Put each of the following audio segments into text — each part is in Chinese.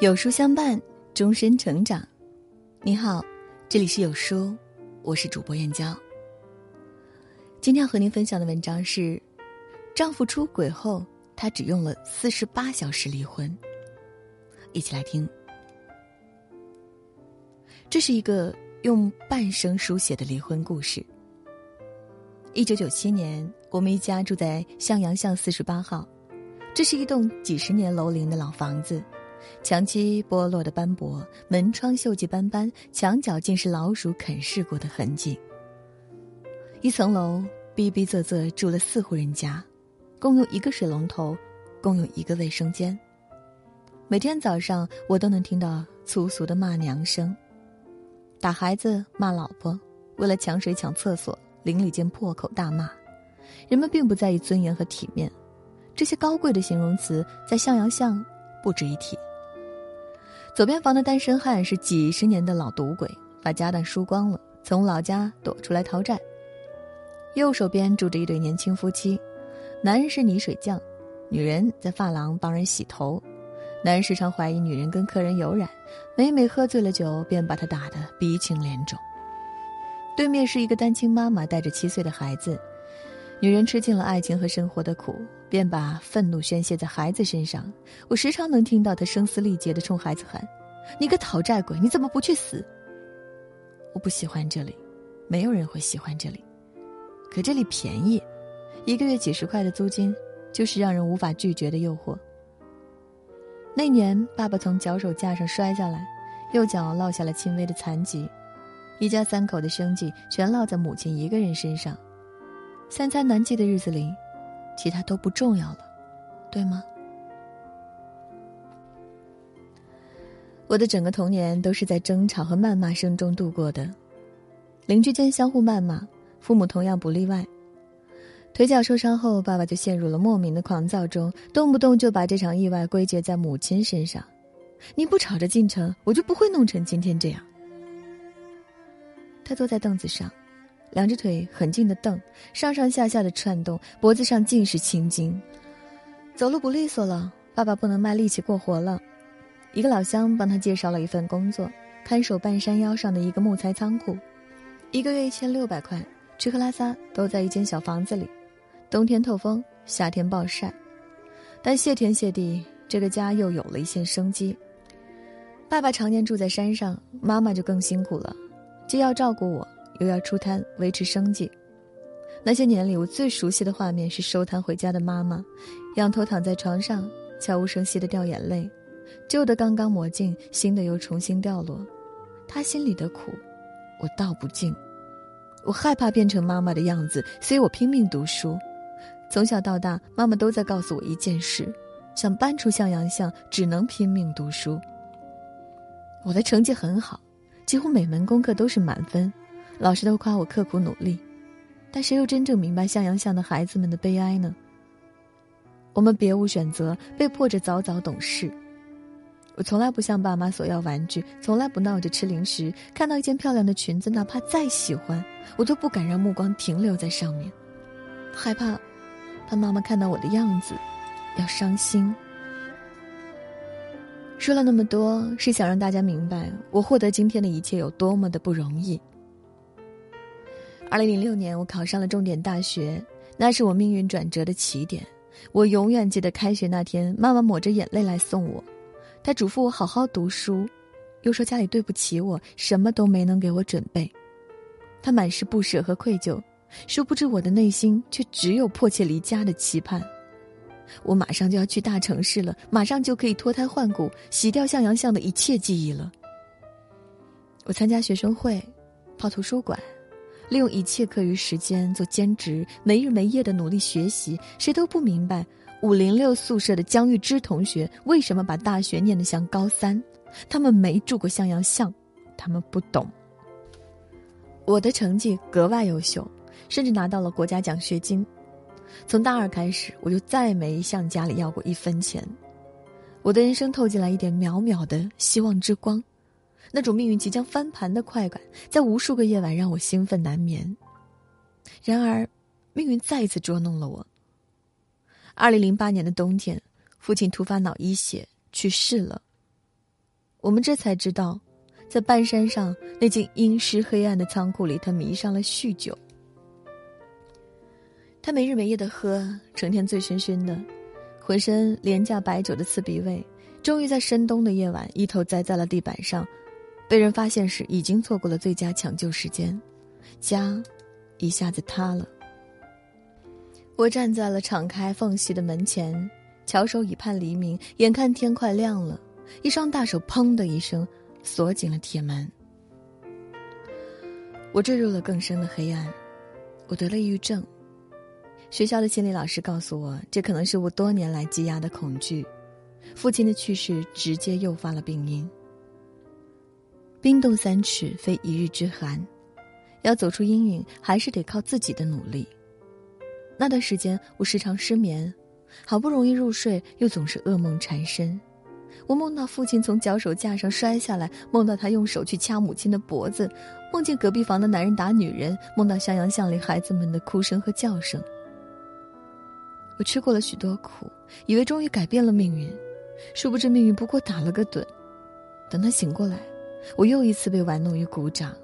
有书相伴，终身成长。你好，这里是有书，我是主播燕娇。今天要和您分享的文章是：丈夫出轨后，她只用了四十八小时离婚。一起来听。这是一个用半生书写的离婚故事。一九九七年，我们一家住在向阳巷四十八号，这是一栋几十年楼龄的老房子。墙漆剥落的斑驳，门窗锈迹斑斑，墙角尽是老鼠啃噬过的痕迹。一层楼逼逼仄仄住了四户人家，共用一个水龙头，共用一个卫生间。每天早上我都能听到粗俗的骂娘声，打孩子、骂老婆，为了抢水抢厕所，邻里间破口大骂。人们并不在意尊严和体面，这些高贵的形容词在向阳巷不值一提。左边房的单身汉是几十年的老赌鬼，把家当输光了，从老家躲出来逃债。右手边住着一对年轻夫妻，男人是泥水匠，女人在发廊帮人洗头。男人时常怀疑女人跟客人有染，每每喝醉了酒，便把她打得鼻青脸肿。对面是一个单亲妈妈，带着七岁的孩子。女人吃尽了爱情和生活的苦，便把愤怒宣泄在孩子身上。我时常能听到他声嘶力竭地冲孩子喊：“你个讨债鬼，你怎么不去死？”我不喜欢这里，没有人会喜欢这里。可这里便宜，一个月几十块的租金，就是让人无法拒绝的诱惑。那年，爸爸从脚手架上摔下来，右脚落下了轻微的残疾，一家三口的生计全落在母亲一个人身上。三餐难记的日子里，其他都不重要了，对吗？我的整个童年都是在争吵和谩骂声中度过的，邻居间相互谩骂，父母同样不例外。腿脚受伤后，爸爸就陷入了莫名的狂躁中，动不动就把这场意外归结在母亲身上。你不吵着进城，我就不会弄成今天这样。他坐在凳子上。两只腿很近的蹬，上上下下的颤动，脖子上尽是青筋，走路不利索了。爸爸不能卖力气过活了，一个老乡帮他介绍了一份工作，看守半山腰上的一个木材仓库，一个月一千六百块，吃喝拉撒都在一间小房子里，冬天透风，夏天暴晒，但谢天谢地，这个家又有了一线生机。爸爸常年住在山上，妈妈就更辛苦了，既要照顾我。又要出摊维持生计，那些年里，我最熟悉的画面是收摊回家的妈妈，仰头躺在床上，悄无声息的掉眼泪，旧的刚刚抹净，新的又重新掉落。她心里的苦，我道不尽。我害怕变成妈妈的样子，所以我拼命读书。从小到大，妈妈都在告诉我一件事：想搬出向阳巷，只能拼命读书。我的成绩很好，几乎每门功课都是满分。老师都夸我刻苦努力，但谁又真正明白向阳巷的孩子们的悲哀呢？我们别无选择，被迫着早早懂事。我从来不向爸妈索要玩具，从来不闹着吃零食。看到一件漂亮的裙子，哪怕再喜欢，我都不敢让目光停留在上面，害怕，怕妈妈看到我的样子，要伤心。说了那么多，是想让大家明白，我获得今天的一切有多么的不容易。二零零六年，我考上了重点大学，那是我命运转折的起点。我永远记得开学那天，妈妈抹着眼泪来送我，她嘱咐我好好读书，又说家里对不起我，什么都没能给我准备。她满是不舍和愧疚，殊不知我的内心却只有迫切离家的期盼。我马上就要去大城市了，马上就可以脱胎换骨，洗掉向阳巷的一切记忆了。我参加学生会，泡图书馆。利用一切课余时间做兼职，没日没夜的努力学习。谁都不明白五零六宿舍的江玉芝同学为什么把大学念得像高三。他们没住过向阳巷，他们不懂。我的成绩格外优秀，甚至拿到了国家奖学金。从大二开始，我就再没向家里要过一分钱。我的人生透进来一点渺渺的希望之光。那种命运即将翻盘的快感，在无数个夜晚让我兴奋难眠。然而，命运再一次捉弄了我。二零零八年的冬天，父亲突发脑溢血去世了。我们这才知道，在半山上那间阴湿黑暗的仓库里，他迷上了酗酒。他没日没夜的喝，成天醉醺醺的，浑身廉价白酒的刺鼻味。终于在深冬的夜晚，一头栽在了地板上，被人发现时，已经错过了最佳抢救时间，家一下子塌了。我站在了敞开缝隙的门前，翘首以盼黎明。眼看天快亮了，一双大手“砰”的一声锁紧了铁门。我坠入了更深的黑暗，我得了抑郁症。学校的心理老师告诉我，这可能是我多年来积压的恐惧。父亲的去世直接诱发了病因。冰冻三尺，非一日之寒，要走出阴影，还是得靠自己的努力。那段时间，我时常失眠，好不容易入睡，又总是噩梦缠身。我梦到父亲从脚手架上摔下来，梦到他用手去掐母亲的脖子，梦见隔壁房的男人打女人，梦到襄阳巷里孩子们的哭声和叫声。我吃过了许多苦，以为终于改变了命运。殊不知，命运不过打了个盹。等他醒过来，我又一次被玩弄于股掌。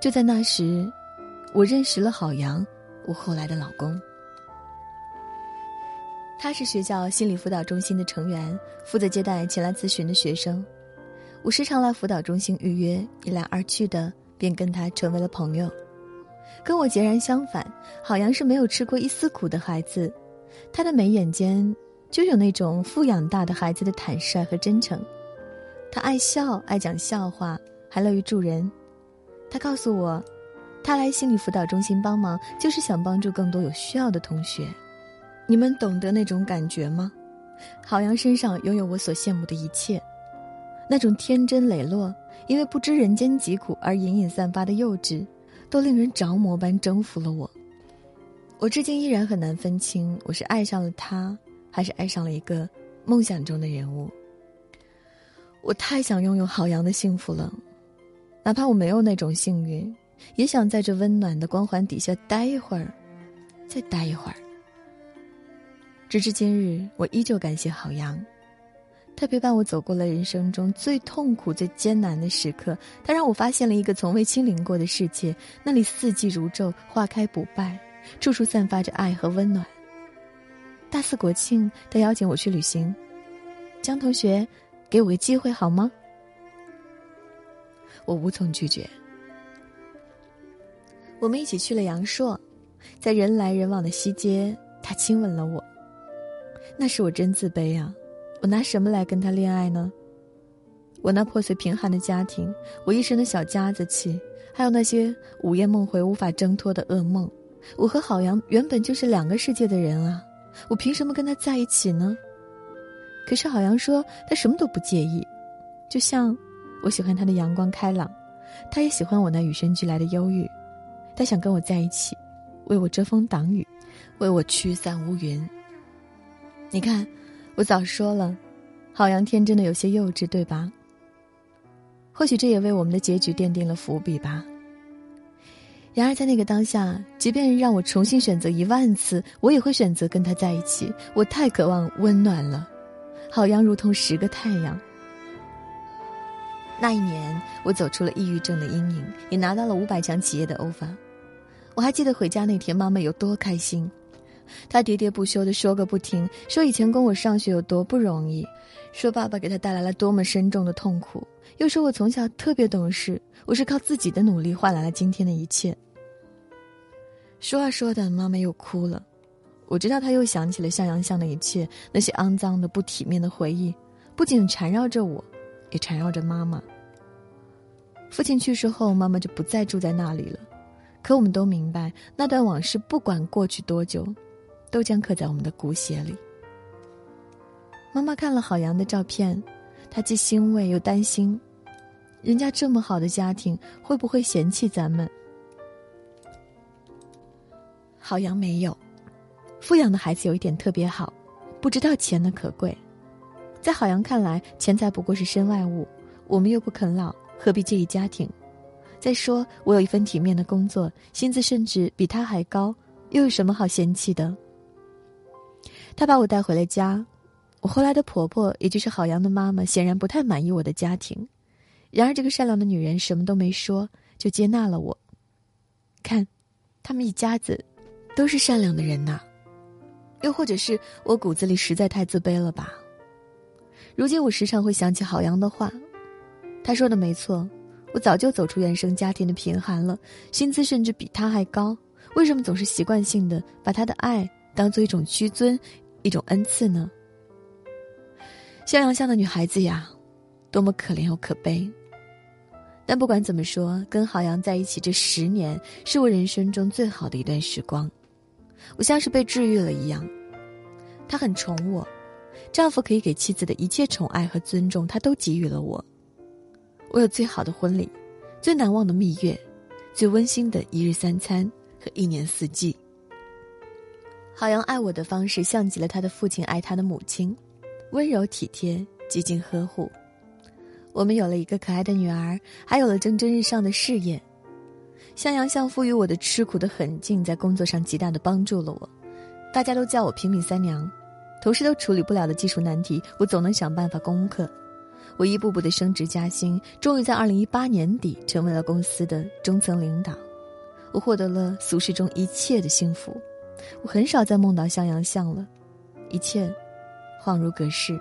就在那时，我认识了郝阳，我后来的老公。他是学校心理辅导中心的成员，负责接待前来咨询的学生。我时常来辅导中心预约，一来二去的，便跟他成为了朋友。跟我截然相反，郝阳是没有吃过一丝苦的孩子，他的眉眼间。就有那种富养大的孩子的坦率和真诚，他爱笑，爱讲笑话，还乐于助人。他告诉我，他来心理辅导中心帮忙，就是想帮助更多有需要的同学。你们懂得那种感觉吗？郝阳身上拥有我所羡慕的一切，那种天真磊落，因为不知人间疾苦而隐隐散发的幼稚，都令人着魔般征服了我。我至今依然很难分清，我是爱上了他。还是爱上了一个梦想中的人物。我太想拥有郝阳的幸福了，哪怕我没有那种幸运，也想在这温暖的光环底下待一会儿，再待一会儿。直至今日，我依旧感谢郝阳，他陪伴我走过了人生中最痛苦、最艰难的时刻。他让我发现了一个从未亲临过的世界，那里四季如昼，花开不败，处处散发着爱和温暖。大四国庆，他邀请我去旅行。江同学，给我个机会好吗？我无从拒绝。我们一起去了阳朔，在人来人往的西街，他亲吻了我。那时我真自卑啊！我拿什么来跟他恋爱呢？我那破碎贫寒的家庭，我一身的小家子气，还有那些午夜梦回无法挣脱的噩梦，我和郝阳原本就是两个世界的人啊！我凭什么跟他在一起呢？可是郝阳说他什么都不介意，就像我喜欢他的阳光开朗，他也喜欢我那与生俱来的忧郁，他想跟我在一起，为我遮风挡雨，为我驱散乌云。你看，我早说了，郝阳天真的有些幼稚，对吧？或许这也为我们的结局奠定了伏笔吧。然而，在那个当下，即便让我重新选择一万次，我也会选择跟他在一起。我太渴望温暖了，好像如同十个太阳。那一年，我走出了抑郁症的阴影，也拿到了五百强企业的 offer。我还记得回家那天，妈妈有多开心，她喋喋不休的说个不停，说以前供我上学有多不容易，说爸爸给她带来了多么深重的痛苦，又说我从小特别懂事，我是靠自己的努力换来了今天的一切。说啊说的，妈妈又哭了。我知道他又想起了向阳巷的一切，那些肮脏的、不体面的回忆，不仅缠绕着我，也缠绕着妈妈。父亲去世后，妈妈就不再住在那里了。可我们都明白，那段往事不管过去多久，都将刻在我们的骨血里。妈妈看了郝阳的照片，她既欣慰又担心：人家这么好的家庭，会不会嫌弃咱们？郝阳没有，富养的孩子有一点特别好，不知道钱的可贵。在郝阳看来，钱财不过是身外物。我们又不啃老，何必介意家庭？再说，我有一份体面的工作，薪资甚至比他还高，又有什么好嫌弃的？他把我带回了家，我后来的婆婆，也就是郝阳的妈妈，显然不太满意我的家庭。然而，这个善良的女人什么都没说，就接纳了我。看，他们一家子都是善良的人呐。又或者是我骨子里实在太自卑了吧？如今我时常会想起郝阳的话，他说的没错，我早就走出原生家庭的贫寒了，薪资甚至比他还高。为什么总是习惯性的把他的爱当做一种屈尊，一种恩赐呢？向阳乡的女孩子呀，多么可怜又可悲。但不管怎么说，跟郝阳在一起这十年，是我人生中最好的一段时光。我像是被治愈了一样，他很宠我，丈夫可以给妻子的一切宠爱和尊重，他都给予了我。我有最好的婚礼，最难忘的蜜月，最温馨的一日三餐和一年四季。郝阳爱我的方式，像极了他的父亲爱他的母亲，温柔体贴，极尽呵护。我们有了一个可爱的女儿，还有了蒸蒸日上的事业。向阳像赋予我的吃苦的狠劲，在工作上极大的帮助了我。大家都叫我拼命三娘，同事都处理不了的技术难题，我总能想办法攻克。我一步步的升职加薪，终于在二零一八年底成为了公司的中层领导。我获得了俗世中一切的幸福。我很少再梦到向阳像了，一切恍如隔世。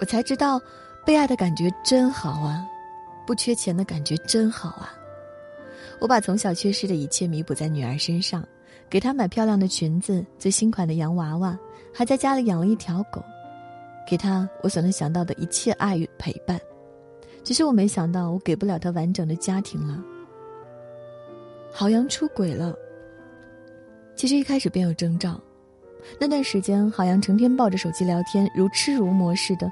我才知道，被爱的感觉真好啊。不缺钱的感觉真好啊！我把从小缺失的一切弥补在女儿身上，给她买漂亮的裙子、最新款的洋娃娃，还在家里养了一条狗，给她我所能想到的一切爱与陪伴。只是我没想到，我给不了她完整的家庭了。郝阳出轨了。其实一开始便有征兆，那段时间郝阳成天抱着手机聊天，如痴如魔似的。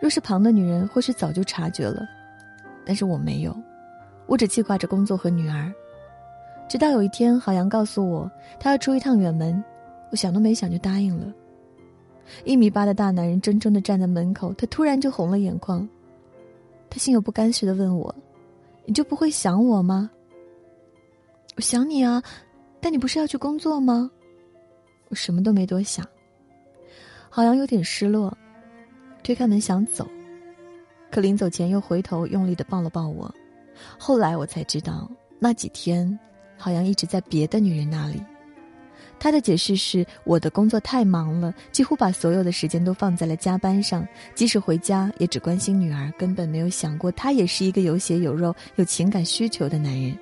若是旁的女人，或许早就察觉了。但是我没有，我只记挂着工作和女儿。直到有一天，郝阳告诉我他要出一趟远门，我想都没想就答应了。一米八的大男人怔怔的站在门口，他突然就红了眼眶。他心有不甘似的问我：“你就不会想我吗？”“我想你啊，但你不是要去工作吗？”我什么都没多想。郝阳有点失落，推开门想走。可临走前又回头用力的抱了抱我，后来我才知道，那几天，好像一直在别的女人那里。他的解释是我的工作太忙了，几乎把所有的时间都放在了加班上，即使回家也只关心女儿，根本没有想过他也是一个有血有肉、有情感需求的男人。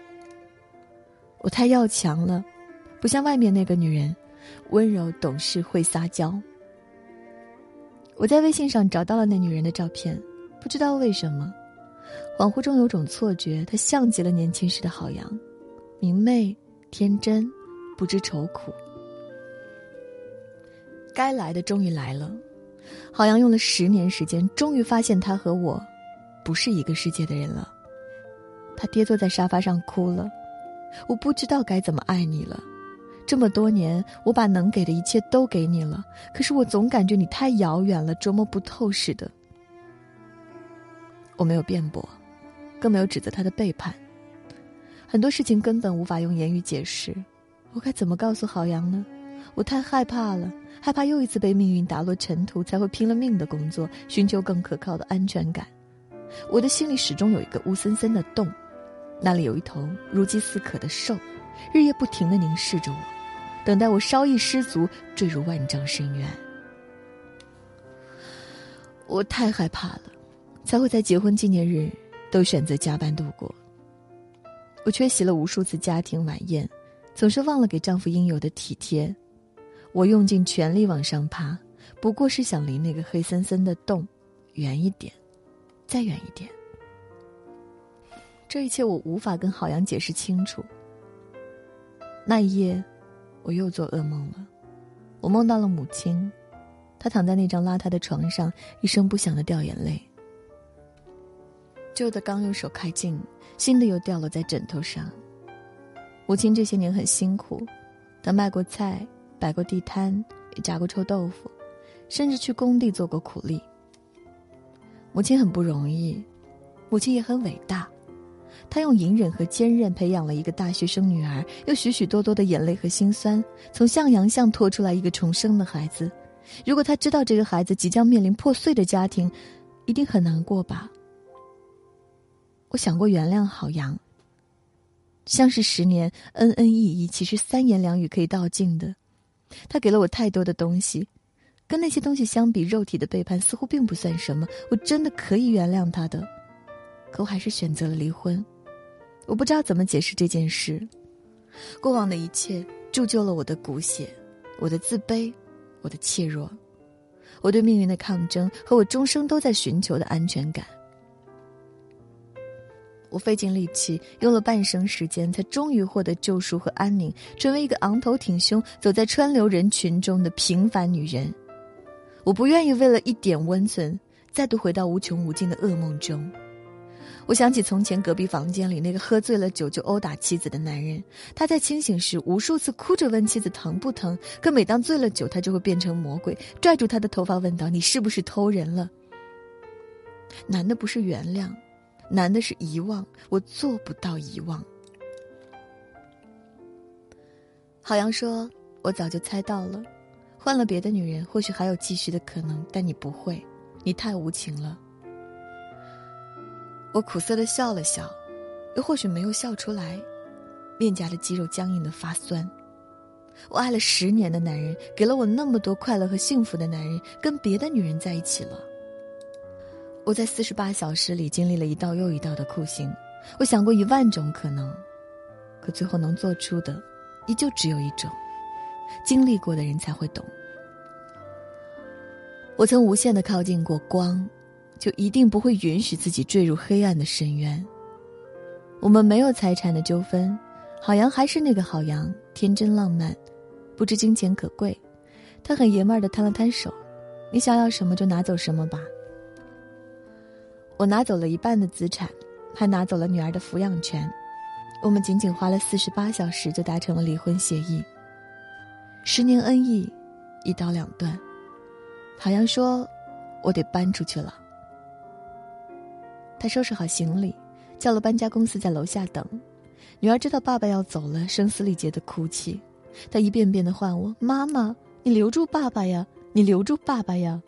我太要强了，不像外面那个女人，温柔懂事会撒娇。我在微信上找到了那女人的照片。不知道为什么，恍惚中有种错觉，他像极了年轻时的郝阳，明媚、天真，不知愁苦。该来的终于来了，郝阳用了十年时间，终于发现他和我，不是一个世界的人了。他跌坐在沙发上哭了，我不知道该怎么爱你了。这么多年，我把能给的一切都给你了，可是我总感觉你太遥远了，琢磨不透似的。我没有辩驳，更没有指责他的背叛。很多事情根本无法用言语解释，我该怎么告诉郝阳呢？我太害怕了，害怕又一次被命运打落尘土，才会拼了命的工作，寻求更可靠的安全感。我的心里始终有一个乌森森的洞，那里有一头如饥似渴的兽，日夜不停的凝视着我，等待我稍一失足坠入万丈深渊。我太害怕了。才会在结婚纪念日都选择加班度过。我缺席了无数次家庭晚宴，总是忘了给丈夫应有的体贴。我用尽全力往上爬，不过是想离那个黑森森的洞远一点，再远一点。这一切我无法跟郝阳解释清楚。那一夜，我又做噩梦了。我梦到了母亲，她躺在那张邋遢的床上，一声不响的掉眼泪。旧的刚用手开镜，新的又掉落在枕头上。母亲这些年很辛苦，她卖过菜，摆过地摊，也炸过臭豆腐，甚至去工地做过苦力。母亲很不容易，母亲也很伟大。她用隐忍和坚韧培养了一个大学生女儿，又许许多多的眼泪和心酸，从向阳巷拖出来一个重生的孩子，如果他知道这个孩子即将面临破碎的家庭，一定很难过吧？我想过原谅郝阳。相识十年，恩恩义义，其实三言两语可以道尽的。他给了我太多的东西，跟那些东西相比，肉体的背叛似乎并不算什么。我真的可以原谅他的，可我还是选择了离婚。我不知道怎么解释这件事。过往的一切铸就了我的骨血，我的自卑，我的怯弱，我对命运的抗争和我终生都在寻求的安全感。我费尽力气，用了半生时间，才终于获得救赎和安宁，成为一个昂头挺胸、走在川流人群中的平凡女人。我不愿意为了一点温存，再度回到无穷无尽的噩梦中。我想起从前隔壁房间里那个喝醉了酒就殴打妻子的男人，他在清醒时无数次哭着问妻子疼不疼，可每当醉了酒，他就会变成魔鬼，拽住她的头发问道：“你是不是偷人了？”难的不是原谅。难的是遗忘，我做不到遗忘。郝阳说：“我早就猜到了，换了别的女人，或许还有继续的可能，但你不会，你太无情了。”我苦涩的笑了笑，又或许没有笑出来，面颊的肌肉僵硬的发酸。我爱了十年的男人，给了我那么多快乐和幸福的男人，跟别的女人在一起了。我在四十八小时里经历了一道又一道的酷刑，我想过一万种可能，可最后能做出的，依旧只有一种。经历过的人才会懂。我曾无限的靠近过光，就一定不会允许自己坠入黑暗的深渊。我们没有财产的纠纷，郝阳还是那个郝阳，天真浪漫，不知金钱可贵。他很爷们儿的摊了摊手：“你想要什么就拿走什么吧。”我拿走了一半的资产，还拿走了女儿的抚养权。我们仅仅花了四十八小时就达成了离婚协议。十年恩义，一刀两断。好像说：“我得搬出去了。”他收拾好行李，叫了搬家公司在楼下等。女儿知道爸爸要走了，声嘶力竭的哭泣。她一遍遍的唤我：“妈妈，你留住爸爸呀！你留住爸爸呀！”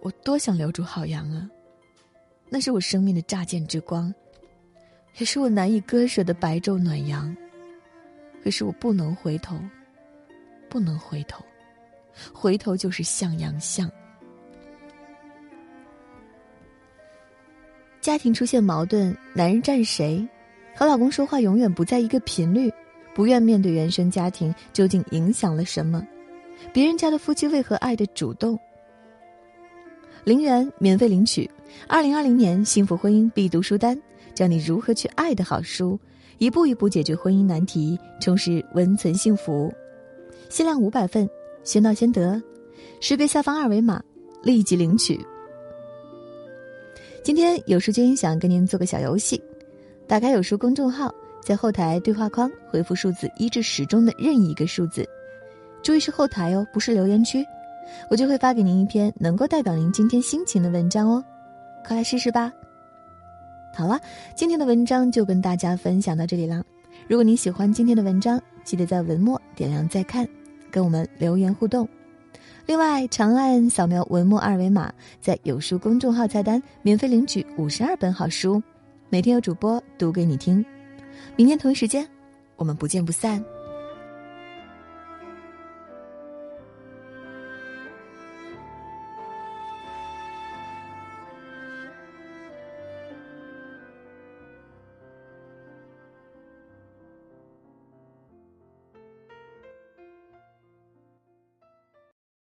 我多想留住郝阳啊，那是我生命的乍见之光，也是我难以割舍的白昼暖阳。可是我不能回头，不能回头，回头就是向阳巷。家庭出现矛盾，男人站谁？和老公说话永远不在一个频率，不愿面对原生家庭究竟影响了什么？别人家的夫妻为何爱的主动？零元免费领取，二零二零年幸福婚姻必读书单，教你如何去爱的好书，一步一步解决婚姻难题，充实温存幸福。限量五百份，先到先得，识别下方二维码立即领取。今天有书君想跟您做个小游戏，打开有书公众号，在后台对话框回复数字一至十中的任意一个数字，注意是后台哦，不是留言区。我就会发给您一篇能够代表您今天心情的文章哦，快来试试吧。好了，今天的文章就跟大家分享到这里啦。如果您喜欢今天的文章，记得在文末点亮再看，跟我们留言互动。另外，长按扫描文末二维码，在有书公众号菜单免费领取五十二本好书，每天有主播读给你听。明天同一时间，我们不见不散。